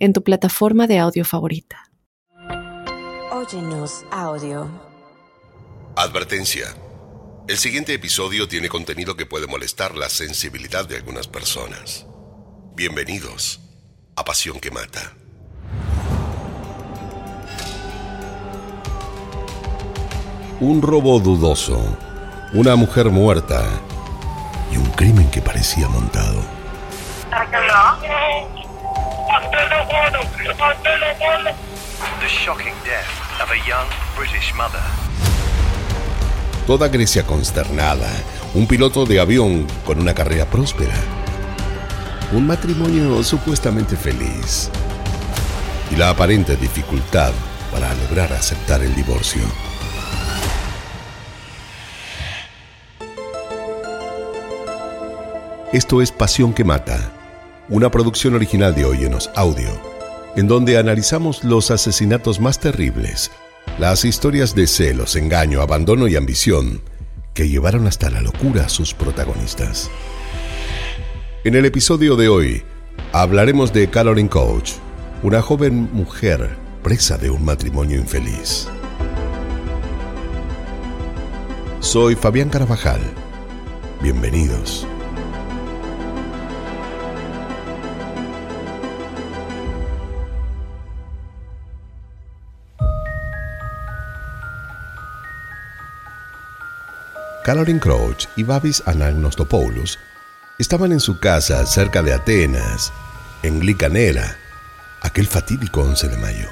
en tu plataforma de audio favorita. Óyenos audio. Advertencia. El siguiente episodio tiene contenido que puede molestar la sensibilidad de algunas personas. Bienvenidos a Pasión que Mata. Un robo dudoso, una mujer muerta y un crimen que parecía montado. The shocking death of a young British mother. Toda Grecia consternada, un piloto de avión con una carrera próspera, un matrimonio supuestamente feliz y la aparente dificultad para lograr aceptar el divorcio. Esto es Pasión que Mata, una producción original de Óyenos Audio en donde analizamos los asesinatos más terribles, las historias de celos, engaño, abandono y ambición que llevaron hasta la locura a sus protagonistas. En el episodio de hoy hablaremos de Caroline Coach, una joven mujer presa de un matrimonio infeliz. Soy Fabián Carabajal. Bienvenidos. Caroline Crouch y Babis Anagnostopoulos estaban en su casa cerca de Atenas, en Glicanera, aquel fatídico 11 de mayo.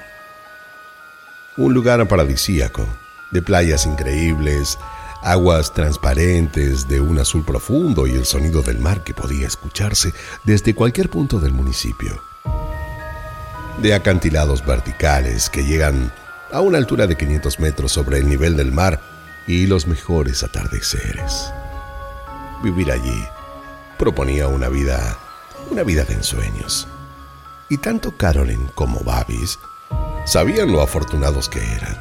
Un lugar paradisíaco, de playas increíbles, aguas transparentes de un azul profundo y el sonido del mar que podía escucharse desde cualquier punto del municipio. De acantilados verticales que llegan a una altura de 500 metros sobre el nivel del mar y los mejores atardeceres. Vivir allí proponía una vida, una vida de ensueños. Y tanto Carolyn como Babis sabían lo afortunados que eran.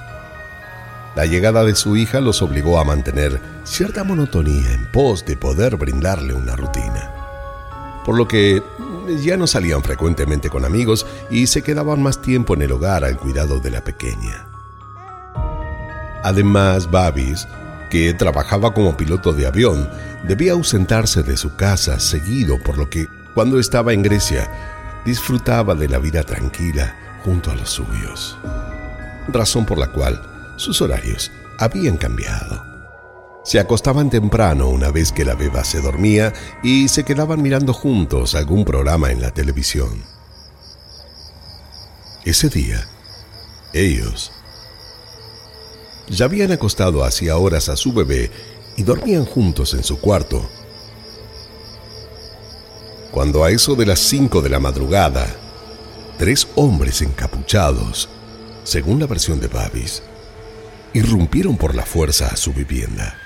La llegada de su hija los obligó a mantener cierta monotonía en pos de poder brindarle una rutina. Por lo que ya no salían frecuentemente con amigos y se quedaban más tiempo en el hogar al cuidado de la pequeña. Además, Babis, que trabajaba como piloto de avión, debía ausentarse de su casa seguido, por lo que, cuando estaba en Grecia, disfrutaba de la vida tranquila junto a los suyos. Razón por la cual sus horarios habían cambiado. Se acostaban temprano una vez que la beba se dormía y se quedaban mirando juntos algún programa en la televisión. Ese día, ellos ya habían acostado hacía horas a su bebé y dormían juntos en su cuarto. Cuando a eso de las cinco de la madrugada, tres hombres encapuchados, según la versión de Babis, irrumpieron por la fuerza a su vivienda.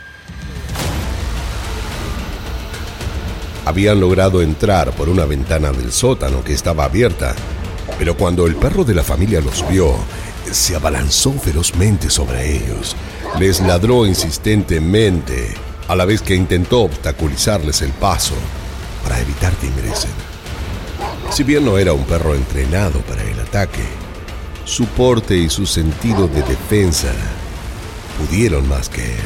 Habían logrado entrar por una ventana del sótano que estaba abierta, pero cuando el perro de la familia los vio, se abalanzó ferozmente sobre ellos. Les ladró insistentemente, a la vez que intentó obstaculizarles el paso para evitar que ingresen. Si bien no era un perro entrenado para el ataque, su porte y su sentido de defensa pudieron más que él.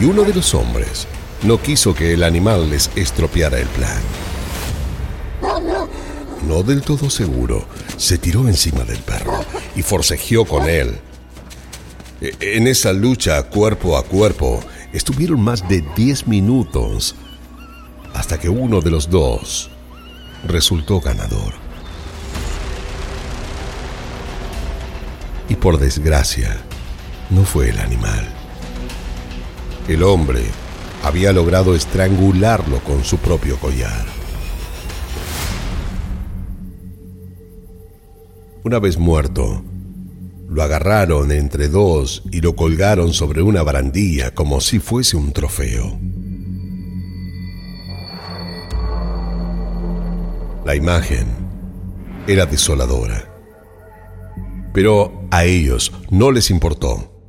Y uno de los hombres no quiso que el animal les estropeara el plan no del todo seguro, se tiró encima del perro y forcejeó con él. E, en esa lucha cuerpo a cuerpo estuvieron más de 10 minutos hasta que uno de los dos resultó ganador. Y por desgracia, no fue el animal. El hombre había logrado estrangularlo con su propio collar. Una vez muerto, lo agarraron entre dos y lo colgaron sobre una barandilla como si fuese un trofeo. La imagen era desoladora. Pero a ellos no les importó.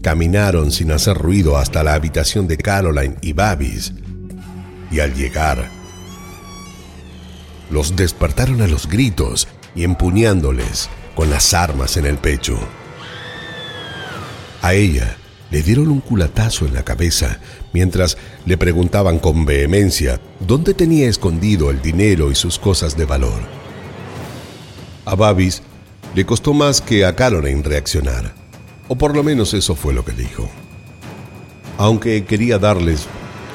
Caminaron sin hacer ruido hasta la habitación de Caroline y Babis. Y al llegar, los despertaron a los gritos y empuñándoles con las armas en el pecho. A ella le dieron un culatazo en la cabeza mientras le preguntaban con vehemencia dónde tenía escondido el dinero y sus cosas de valor. A Babis le costó más que a Caroline reaccionar, o por lo menos eso fue lo que dijo. Aunque quería darles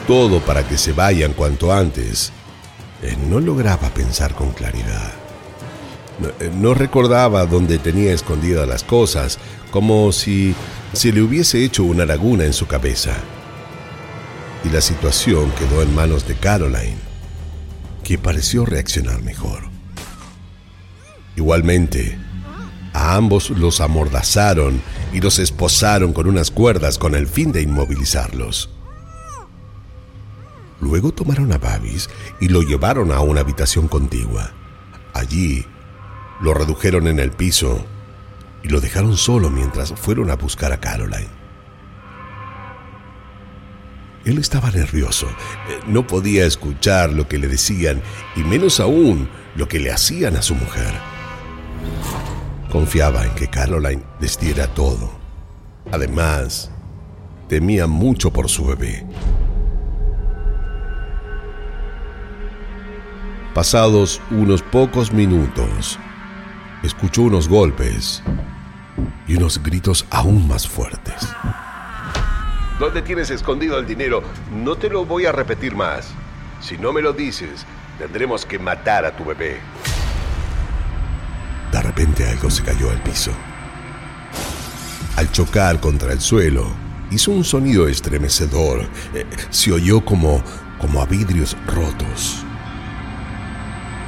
todo para que se vayan cuanto antes, no lograba pensar con claridad. Eh, no, recordaba dónde tenía escondidas las cosas, como si se le hubiese hecho una laguna en su cabeza. Y la situación quedó en manos de Caroline, que pareció reaccionar mejor. Igualmente, a ambos los amordazaron y los esposaron con unas cuerdas con el fin de inmovilizarlos. Luego tomaron a Babis y lo llevaron a una habitación contigua. Allí lo redujeron en el piso y lo dejaron solo mientras fueron a buscar a Caroline. Él estaba nervioso, eh, no podía escuchar lo que le decían y menos aún lo que le hacían a su mujer. Confiaba en que Caroline les diera todo. Además, temía mucho por su bebé. Pasados unos pocos minutos, escuchó unos golpes y unos gritos aún más fuertes. ¿Dónde tienes escondido el dinero? No te lo voy a repetir más. Si no me lo dices, tendremos que matar a tu bebé. De repente algo se cayó al piso. Al chocar contra el suelo, hizo un sonido estremecedor. Eh, se oyó como, como a vidrios rotos.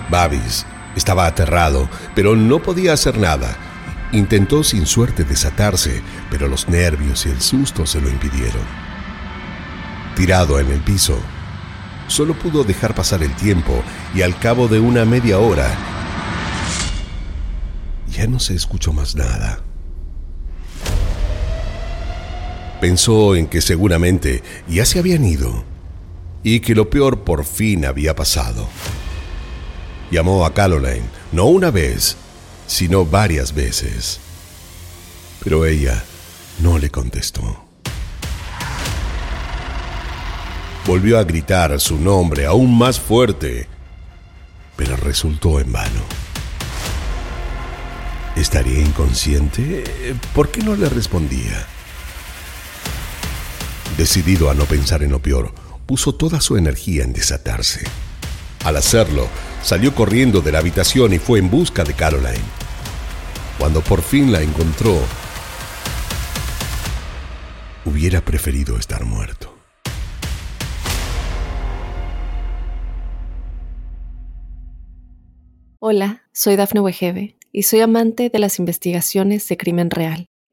Babis estaba aterrado, pero no podía hacer nada. Intentó sin suerte desatarse, pero los nervios y el susto se lo impidieron. Tirado en el piso, solo pudo dejar pasar el tiempo y al cabo de una media hora ya no se escuchó más nada. Pensó en que seguramente ya se habían ido y que lo peor por fin había pasado. Llamó a Caroline, no una vez, sino varias veces. Pero ella no le contestó. Volvió a gritar su nombre aún más fuerte, pero resultó en vano. ¿Estaría inconsciente? ¿Por qué no le respondía? Decidido a no pensar en lo peor, puso toda su energía en desatarse. Al hacerlo, salió corriendo de la habitación y fue en busca de Caroline. Cuando por fin la encontró, hubiera preferido estar muerto. Hola, soy Dafne Wegebe y soy amante de las investigaciones de crimen real.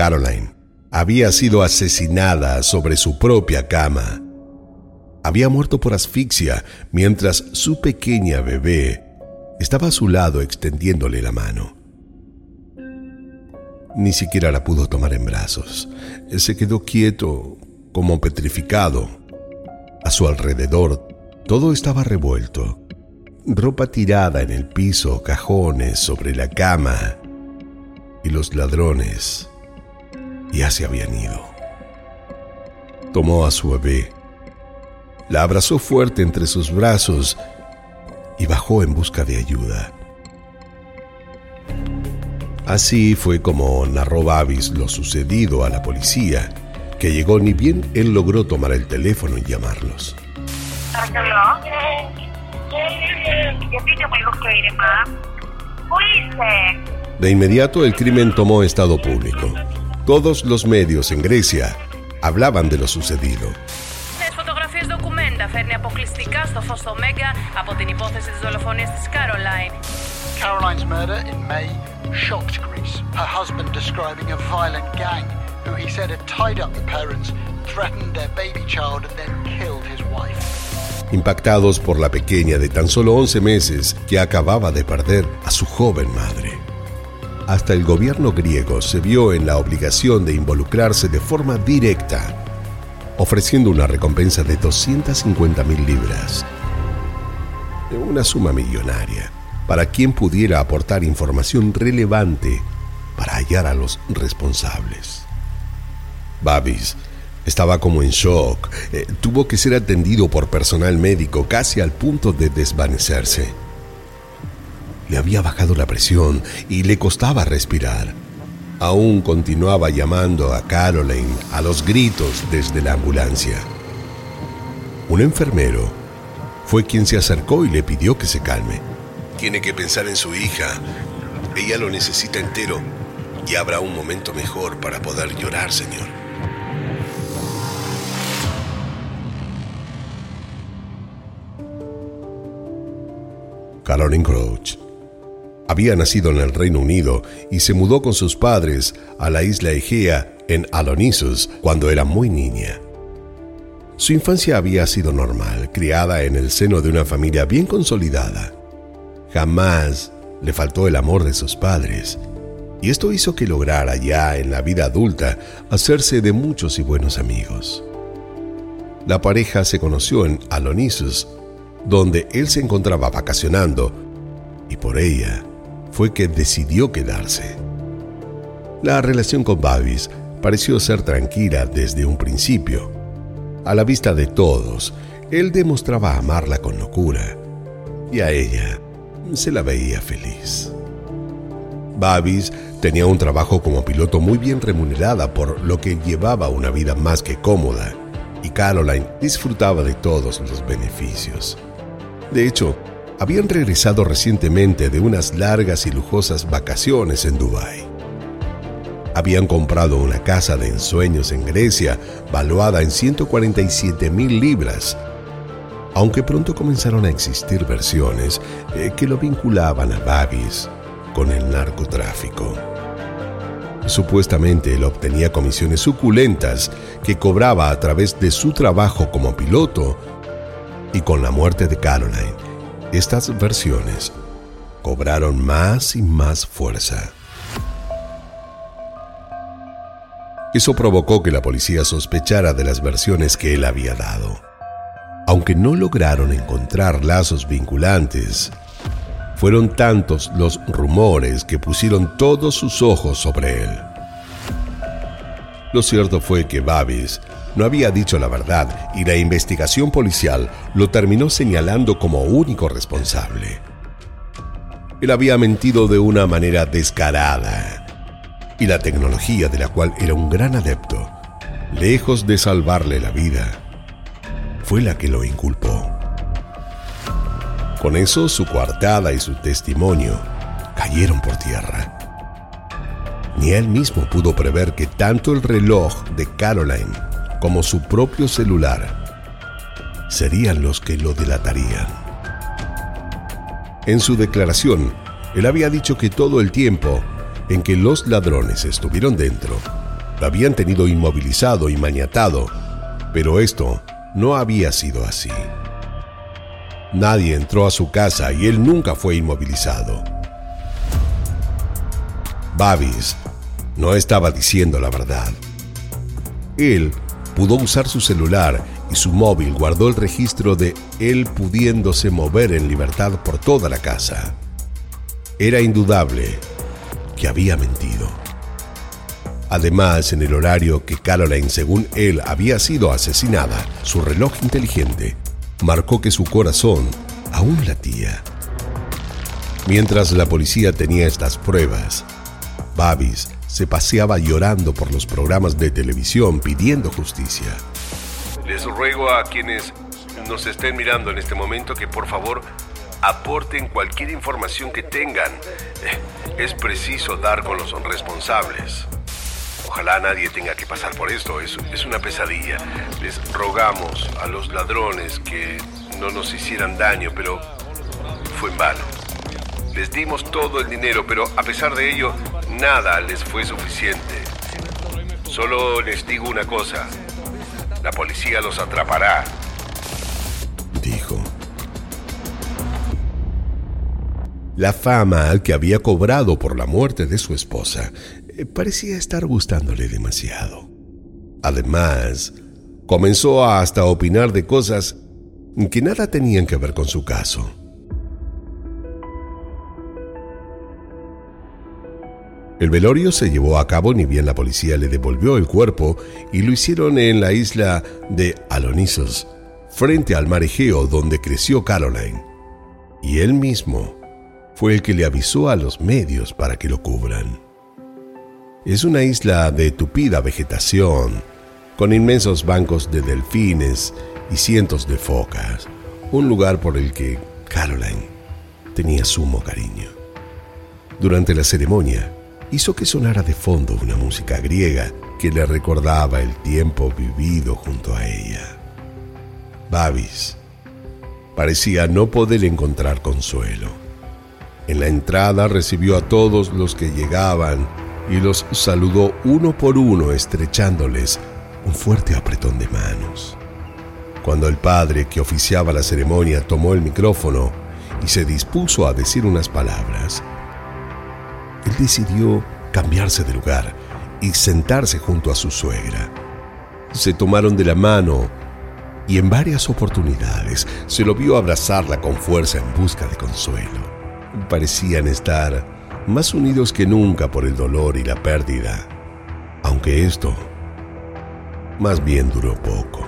Caroline había sido asesinada sobre su propia cama había muerto por asfixia mientras su pequeña bebé estaba a su lado extendiéndole la mano. Ni siquiera la pudo tomar en brazos. Se quedó quieto, como petrificado. A su alrededor todo estaba revuelto. Ropa tirada en el piso, cajones sobre la cama. Y los ladrones ya se habían ido. Tomó a su bebé la abrazó fuerte entre sus brazos y bajó en busca de ayuda. Así fue como narró Babis lo sucedido a la policía, que llegó ni bien él logró tomar el teléfono y llamarlos. De inmediato el crimen tomó estado público. Todos los medios en Grecia hablaban de lo sucedido. Τις φωτογραφίες ντοκουμέντα φέρνει αποκλειστικά στο φως το Μέγκα από την υπόθεση της δολοφονίας της Caroline. Caroline's murder in May shocked Greece. Her husband describing a violent gang who he said had tied up the parents, threatened their baby child, and then killed his wife. Impactados por la pequeña de tan solo 11 meses que acababa de perder a su joven madre. Hasta el gobierno griego se vio en la obligación de involucrarse de forma directa, ofreciendo una recompensa de 250 mil libras, una suma millonaria, para quien pudiera aportar información relevante para hallar a los responsables. Babis estaba como en shock, eh, tuvo que ser atendido por personal médico casi al punto de desvanecerse. Le había bajado la presión y le costaba respirar. Aún continuaba llamando a Caroline a los gritos desde la ambulancia. Un enfermero fue quien se acercó y le pidió que se calme. Tiene que pensar en su hija. Ella lo necesita entero y habrá un momento mejor para poder llorar, señor. Caroline Crouch había nacido en el Reino Unido y se mudó con sus padres a la isla Egea en Alonisus cuando era muy niña. Su infancia había sido normal, criada en el seno de una familia bien consolidada. Jamás le faltó el amor de sus padres, y esto hizo que lograra ya en la vida adulta hacerse de muchos y buenos amigos. La pareja se conoció en Alonisus, donde él se encontraba vacacionando, y por ella fue que decidió quedarse. La relación con Babis pareció ser tranquila desde un principio. A la vista de todos, él demostraba amarla con locura y a ella se la veía feliz. Babis tenía un trabajo como piloto muy bien remunerada por lo que llevaba una vida más que cómoda y Caroline disfrutaba de todos los beneficios. De hecho, habían regresado recientemente de unas largas y lujosas vacaciones en Dubái. Habían comprado una casa de ensueños en Grecia, valuada en 147 mil libras, aunque pronto comenzaron a existir versiones eh, que lo vinculaban a Babis con el narcotráfico. Supuestamente él obtenía comisiones suculentas que cobraba a través de su trabajo como piloto y con la muerte de Caroline estas versiones cobraron más y más fuerza. Eso provocó que la policía sospechara de las versiones que él había dado. Aunque no lograron encontrar lazos vinculantes, fueron tantos los rumores que pusieron todos sus ojos sobre él. Lo cierto fue que Babis no había dicho la verdad y la investigación policial lo terminó señalando como único responsable. Él había mentido de una manera descarada y la tecnología de la cual era un gran adepto, lejos de salvarle la vida, fue la que lo inculpó. Con eso su coartada y su testimonio cayeron por tierra. Ni él mismo pudo prever que tanto el reloj de Caroline como su propio celular serían los que lo delatarían. En su declaración, él había dicho que todo el tiempo en que los ladrones estuvieron dentro, lo habían tenido inmovilizado y maniatado, pero esto no había sido así. Nadie entró a su casa y él nunca fue inmovilizado. Babis no estaba diciendo la verdad. Él pudo usar su celular y su móvil guardó el registro de él pudiéndose mover en libertad por toda la casa. Era indudable que había mentido. Además, en el horario que Caroline, según él, había sido asesinada, su reloj inteligente marcó que su corazón aún latía. Mientras la policía tenía estas pruebas, Babis se paseaba llorando por los programas de televisión pidiendo justicia. Les ruego a quienes nos estén mirando en este momento que por favor aporten cualquier información que tengan. Eh, es preciso dar con los responsables. Ojalá nadie tenga que pasar por esto, es, es una pesadilla. Les rogamos a los ladrones que no nos hicieran daño, pero fue en vano. Les dimos todo el dinero, pero a pesar de ello, nada les fue suficiente. Solo les digo una cosa, la policía los atrapará. Dijo. La fama que había cobrado por la muerte de su esposa eh, parecía estar gustándole demasiado. Además, comenzó a hasta opinar de cosas que nada tenían que ver con su caso. El velorio se llevó a cabo ni bien la policía le devolvió el cuerpo y lo hicieron en la isla de Alonisos, frente al mar Egeo donde creció Caroline. Y él mismo fue el que le avisó a los medios para que lo cubran. Es una isla de tupida vegetación, con inmensos bancos de delfines y cientos de focas, un lugar por el que Caroline tenía sumo cariño. Durante la ceremonia, hizo que sonara de fondo una música griega que le recordaba el tiempo vivido junto a ella. Babis parecía no poder encontrar consuelo. En la entrada recibió a todos los que llegaban y los saludó uno por uno estrechándoles un fuerte apretón de manos. Cuando el padre que oficiaba la ceremonia tomó el micrófono y se dispuso a decir unas palabras, él decidió cambiarse de lugar y sentarse junto a su suegra. Se tomaron de la mano y en varias oportunidades se lo vio abrazarla con fuerza en busca de consuelo. Parecían estar más unidos que nunca por el dolor y la pérdida, aunque esto más bien duró poco.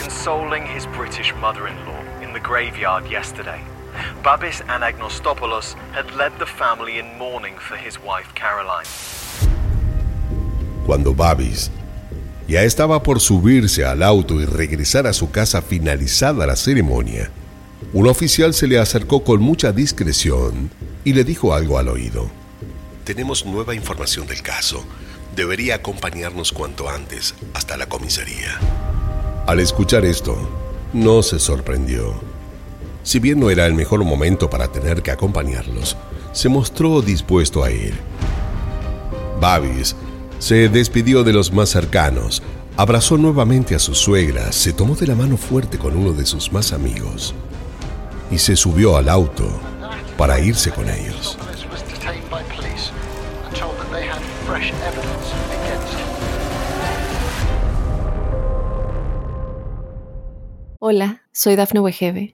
Consoling his British mother-in-law in the graveyard yesterday. Babis Anagnostopoulos had led the family in mourning for his wife Caroline. Cuando Babis ya estaba por subirse al auto y regresar a su casa finalizada la ceremonia, un oficial se le acercó con mucha discreción y le dijo algo al oído. Tenemos nueva información del caso. Debería acompañarnos cuanto antes hasta la comisaría. Al escuchar esto, no se sorprendió si bien no era el mejor momento para tener que acompañarlos, se mostró dispuesto a ir. Babis se despidió de los más cercanos, abrazó nuevamente a su suegra, se tomó de la mano fuerte con uno de sus más amigos y se subió al auto para irse con ellos. Hola, soy Dafne Wegebe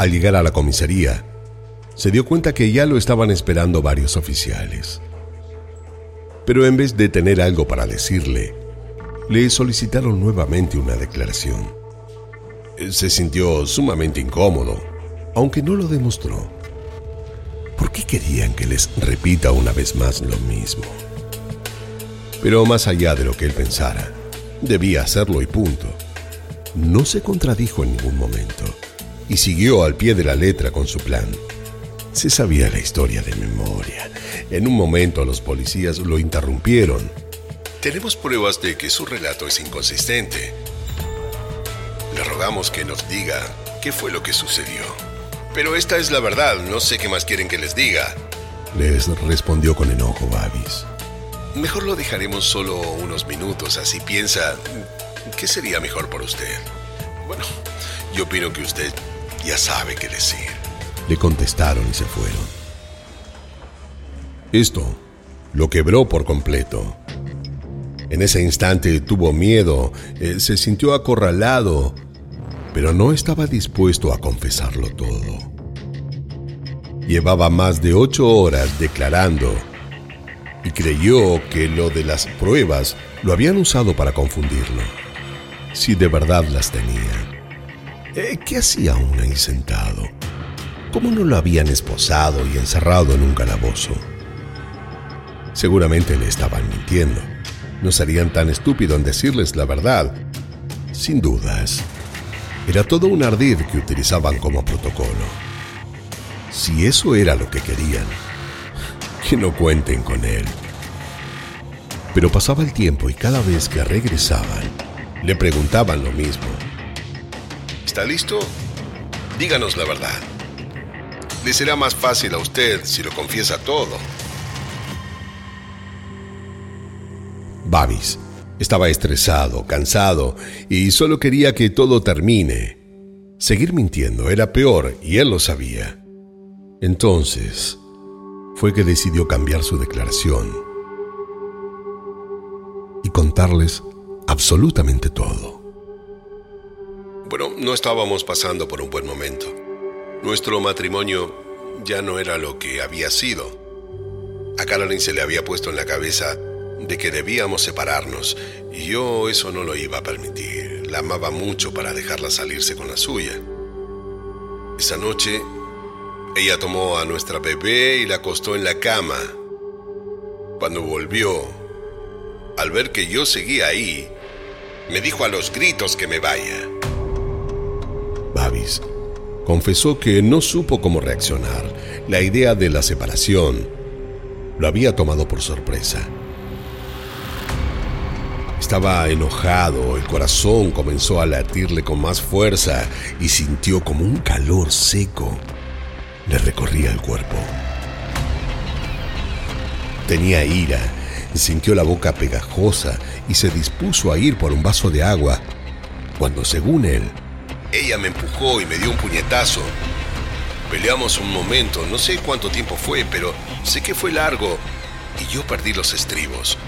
Al llegar a la comisaría, se dio cuenta que ya lo estaban esperando varios oficiales. Pero en vez de tener algo para decirle, le solicitaron nuevamente una declaración. Se sintió sumamente incómodo, aunque no lo demostró. ¿Por qué querían que les repita una vez más lo mismo? Pero más allá de lo que él pensara, debía hacerlo y punto. No se contradijo en ningún momento y siguió al pie de la letra con su plan. Se sabía la historia de memoria. En un momento los policías lo interrumpieron. Tenemos pruebas de que su relato es inconsistente. Le rogamos que nos diga qué fue lo que sucedió. Pero esta es la verdad, no sé qué más quieren que les diga. Les respondió con enojo Babis. Mejor lo dejaremos solo unos minutos, así piensa qué sería mejor por usted. Bueno, yo opino que usted ya sabe qué decir. Le contestaron y se fueron. Esto lo quebró por completo. En ese instante tuvo miedo, eh, se sintió acorralado, pero no estaba dispuesto a confesarlo todo. Llevaba más de ocho horas declarando y creyó que lo de las pruebas lo habían usado para confundirlo. Si de verdad las tenía. Eh, ¿Qué hacía aún ahí sentado? ¿Cómo no lo habían esposado y encerrado en un calabozo? Seguramente le estaban mintiendo. No serían tan estúpidos en decirles la verdad. Sin dudas. Era todo un ardid que utilizaban como protocolo. Si eso era lo que querían, que no cuenten con él. Pero pasaba el tiempo y cada vez que regresaban, le preguntaban lo mismo. ¿Está listo? Díganos la verdad. Le será más fácil a usted si lo confiesa todo. Babis estaba estresado, cansado y solo quería que todo termine. Seguir mintiendo era peor y él lo sabía. Entonces, fue que decidió cambiar su declaración y contarles absolutamente todo. Bueno, no estábamos pasando por un buen momento. Nuestro matrimonio ya no era lo que había sido. A Caroline se le había puesto en la cabeza de que debíamos separarnos y yo eso no lo iba a permitir. La amaba mucho para dejarla salirse con la suya. Esa noche ella tomó a nuestra bebé y la acostó en la cama. Cuando volvió, al ver que yo seguía ahí, me dijo a los gritos que me vaya. Babis confesó que no supo cómo reaccionar. La idea de la separación lo había tomado por sorpresa. Estaba enojado, el corazón comenzó a latirle con más fuerza y sintió como un calor seco le recorría el cuerpo. Tenía ira, sintió la boca pegajosa y se dispuso a ir por un vaso de agua, cuando según él, ella me empujó y me dio un puñetazo. Peleamos un momento, no sé cuánto tiempo fue, pero sé que fue largo y yo perdí los estribos.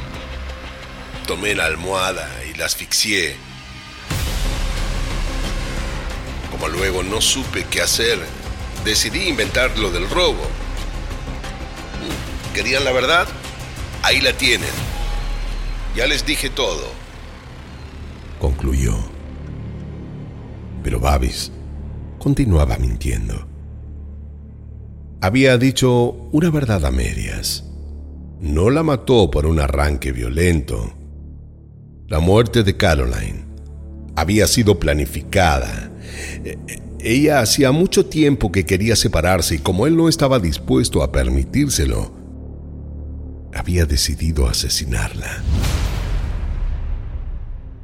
Tomé la almohada y la asfixié. Como luego no supe qué hacer, decidí inventar lo del robo. ¿Querían la verdad? Ahí la tienen. Ya les dije todo. Concluyó. Babis continuaba mintiendo. Había dicho una verdad a medias. No la mató por un arranque violento. La muerte de Caroline había sido planificada. Ella hacía mucho tiempo que quería separarse y como él no estaba dispuesto a permitírselo, había decidido asesinarla.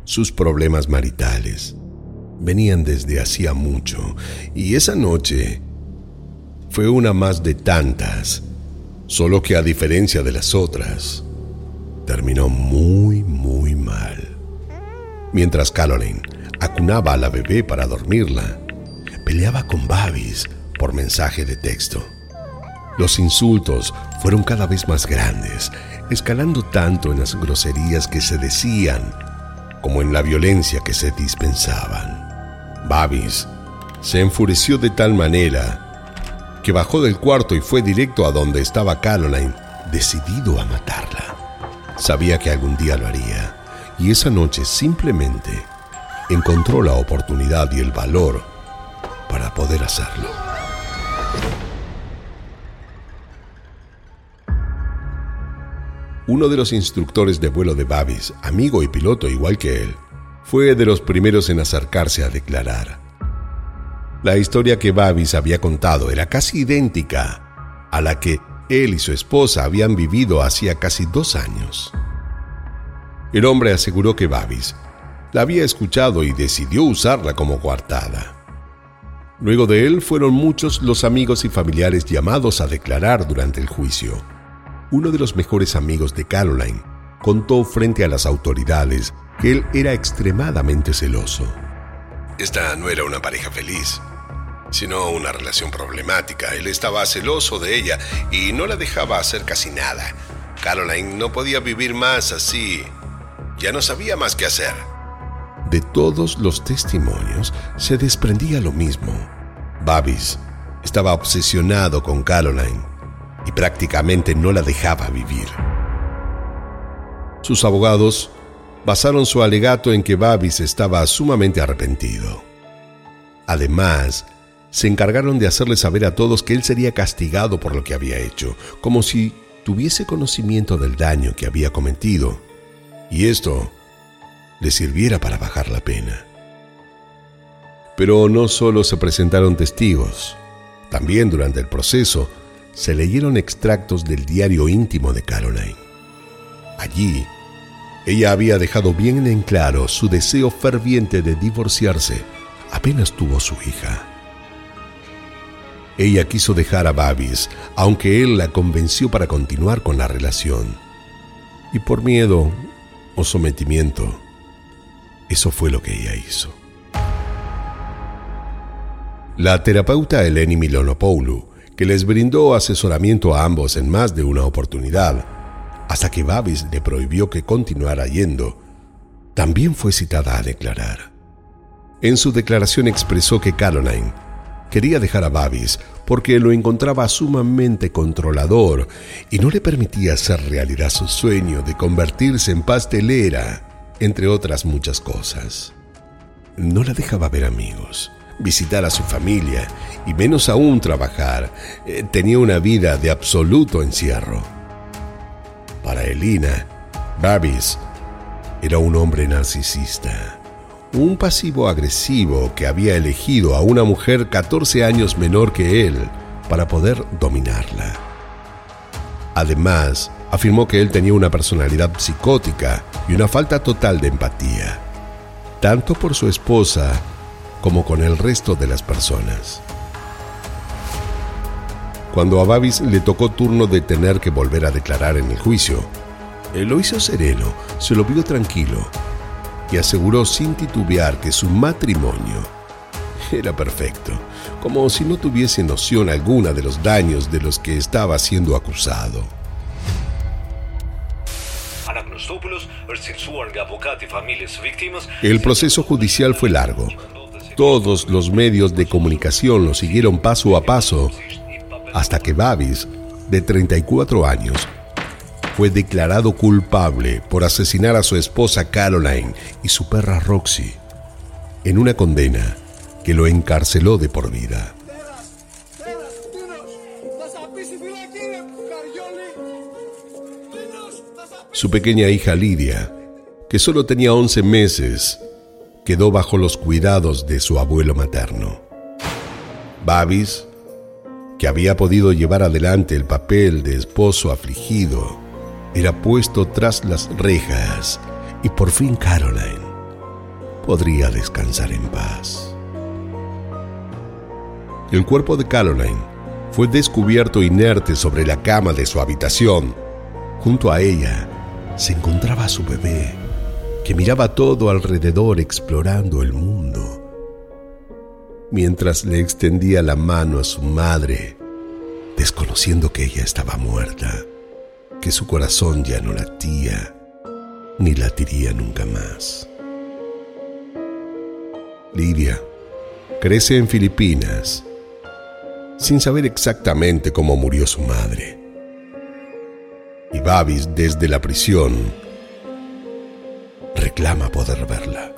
Sus problemas maritales venían desde hacía mucho y esa noche fue una más de tantas, solo que a diferencia de las otras, terminó muy, muy mal. Mientras Caroline acunaba a la bebé para dormirla, peleaba con Babis por mensaje de texto. Los insultos fueron cada vez más grandes, escalando tanto en las groserías que se decían como en la violencia que se dispensaban. Babis se enfureció de tal manera que bajó del cuarto y fue directo a donde estaba Caroline, decidido a matarla. Sabía que algún día lo haría, y esa noche simplemente encontró la oportunidad y el valor para poder hacerlo. Uno de los instructores de vuelo de Babis, amigo y piloto igual que él, fue de los primeros en acercarse a declarar. La historia que Babis había contado era casi idéntica a la que él y su esposa habían vivido hacía casi dos años. El hombre aseguró que Babis la había escuchado y decidió usarla como coartada. Luego de él fueron muchos los amigos y familiares llamados a declarar durante el juicio. Uno de los mejores amigos de Caroline contó frente a las autoridades que él era extremadamente celoso. Esta no era una pareja feliz. sino una relación problemática. Él estaba celoso de ella y no la dejaba hacer casi nada. Caroline no podía vivir más así. Ya no sabía más qué hacer. De todos los testimonios se desprendía lo mismo. Babis estaba obsesionado con Caroline y prácticamente no la dejaba vivir. Sus abogados basaron su alegato en que Babis estaba sumamente arrepentido. Además, se encargaron de hacerle saber a todos que él sería castigado por lo que había hecho, como si tuviese conocimiento del daño que había cometido, y esto le sirviera para bajar la pena. Pero no solo se presentaron testigos, también durante el proceso se leyeron extractos del diario íntimo de Caroline. Allí, ella había dejado bien en claro su deseo ferviente de divorciarse apenas tuvo su hija. Ella quiso dejar a Babis, aunque él la convenció para continuar con la relación. Y por miedo o sometimiento, eso fue lo que ella hizo. La terapeuta Eleni Milonopoulou, que les brindó asesoramiento a ambos en más de una oportunidad, hasta que Babis le prohibió que continuara yendo, también fue citada a declarar. En su declaración expresó que Caroline Quería dejar a Babis porque lo encontraba sumamente controlador y no le permitía hacer realidad su sueño de convertirse en pastelera, entre otras muchas cosas. No la dejaba ver amigos, visitar a su familia y menos aún trabajar. Eh, tenía una vida de absoluto encierro. Para Elina, Babis era un hombre narcisista un pasivo agresivo que había elegido a una mujer 14 años menor que él para poder dominarla. Además, afirmó que él tenía una personalidad psicótica y una falta total de empatía, tanto por su esposa como con el resto de las personas. Cuando a Babis le tocó turno de tener que volver a declarar en el juicio, él lo hizo sereno, se lo vio tranquilo y aseguró sin titubear que su matrimonio era perfecto, como si no tuviese noción alguna de los daños de los que estaba siendo acusado. El proceso judicial fue largo. Todos los medios de comunicación lo siguieron paso a paso hasta que Babis, de 34 años, fue declarado culpable por asesinar a su esposa Caroline y su perra Roxy, en una condena que lo encarceló de por vida. Su pequeña hija Lidia, que solo tenía 11 meses, quedó bajo los cuidados de su abuelo materno. Babis, que había podido llevar adelante el papel de esposo afligido, era puesto tras las rejas y por fin Caroline podría descansar en paz. El cuerpo de Caroline fue descubierto inerte sobre la cama de su habitación. Junto a ella se encontraba su bebé, que miraba todo alrededor explorando el mundo, mientras le extendía la mano a su madre, desconociendo que ella estaba muerta que su corazón ya no latía, ni latiría nunca más. Lidia crece en Filipinas, sin saber exactamente cómo murió su madre. Y Babis desde la prisión reclama poder verla.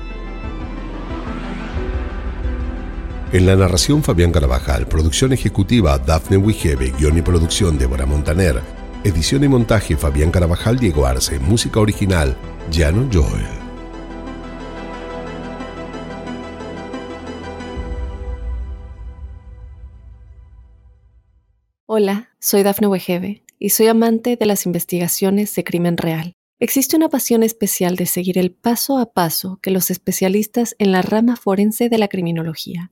En la narración Fabián Carabajal, producción ejecutiva Dafne Wigebe, guion y producción Débora Montaner, Edición y montaje Fabián Carabajal, Diego Arce. Música original, Llano Joel. Hola, soy Dafne Wegebe y soy amante de las investigaciones de crimen real. Existe una pasión especial de seguir el paso a paso que los especialistas en la rama forense de la criminología